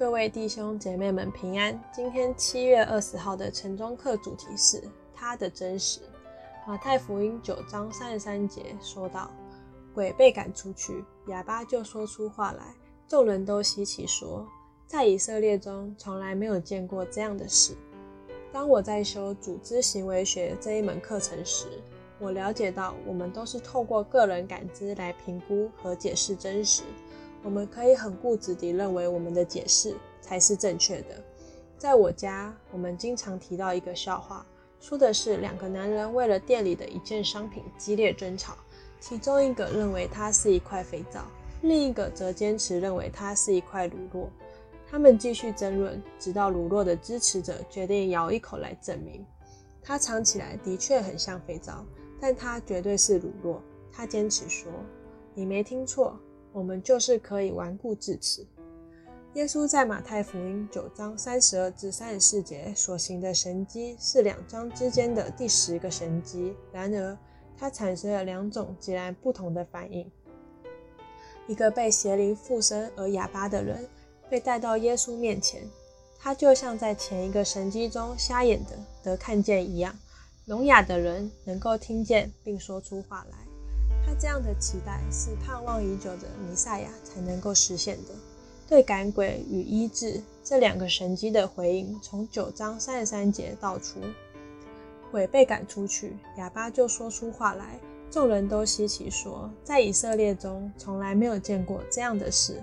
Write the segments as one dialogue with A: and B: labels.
A: 各位弟兄姐妹们平安。今天七月二十号的晨钟课主题是他的真实。马太福音九章三十三节说道：“鬼被赶出去，哑巴就说出话来。众人都稀奇说，在以色列中从来没有见过这样的事。”当我在修组织行为学这一门课程时，我了解到我们都是透过个人感知来评估和解释真实。我们可以很固执地认为我们的解释才是正确的。在我家，我们经常提到一个笑话，说的是两个男人为了店里的一件商品激烈争吵，其中一个认为它是一块肥皂，另一个则坚持认为它是一块乳酪。他们继续争论，直到乳酪的支持者决定咬一口来证明，它尝起来的确很像肥皂，但它绝对是乳酪。他坚持说：“你没听错。”我们就是可以顽固至此。耶稣在马太福音九章三十二至三十四节所行的神迹是两章之间的第十个神迹，然而它产生了两种截然不同的反应。一个被邪灵附身而哑巴的人被带到耶稣面前，他就像在前一个神迹中瞎眼的得看见一样，聋哑的人能够听见并说出话来。他这样的期待是盼望已久的弥赛亚才能够实现的。对赶鬼与医治这两个神迹的回应，从九章三十三节道出：鬼被赶出去，哑巴就说出话来，众人都稀奇说，在以色列中从来没有见过这样的事。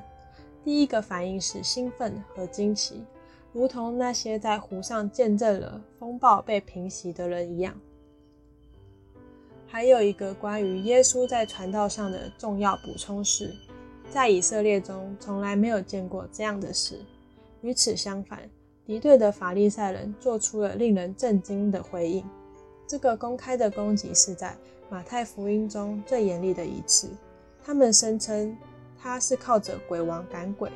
A: 第一个反应是兴奋和惊奇，如同那些在湖上见证了风暴被平息的人一样。还有一个关于耶稣在传道上的重要补充是，在以色列中从来没有见过这样的事。与此相反，敌对的法利赛人做出了令人震惊的回应。这个公开的攻击是在马太福音中最严厉的一次。他们声称他是靠着鬼王赶鬼。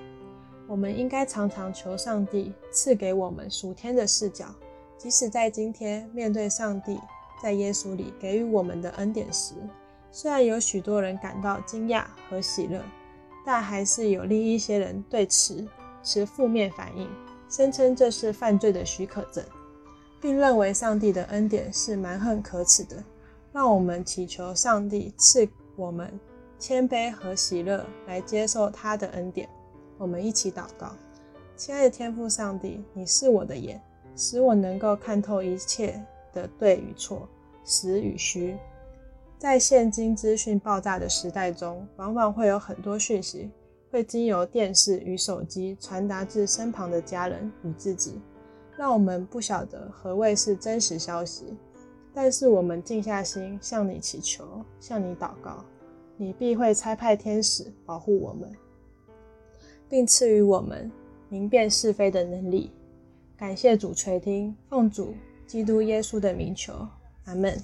A: 我们应该常常求上帝赐给我们属天的视角，即使在今天面对上帝。在耶稣里给予我们的恩典时，虽然有许多人感到惊讶和喜乐，但还是有另一些人对此持负面反应，声称这是犯罪的许可证，并认为上帝的恩典是蛮横可耻的。让我们祈求上帝赐我们谦卑和喜乐来接受他的恩典。我们一起祷告：亲爱的天父上帝，你是我的眼，使我能够看透一切。的对与错，实与虚，在现今资讯爆炸的时代中，往往会有很多讯息会经由电视与手机传达至身旁的家人与自己，让我们不晓得何谓是真实消息。但是我们静下心向你祈求，向你祷告，你必会差派天使保护我们，并赐予我们明辨是非的能力。感谢主垂听，奉主基督耶稣的名求，阿门。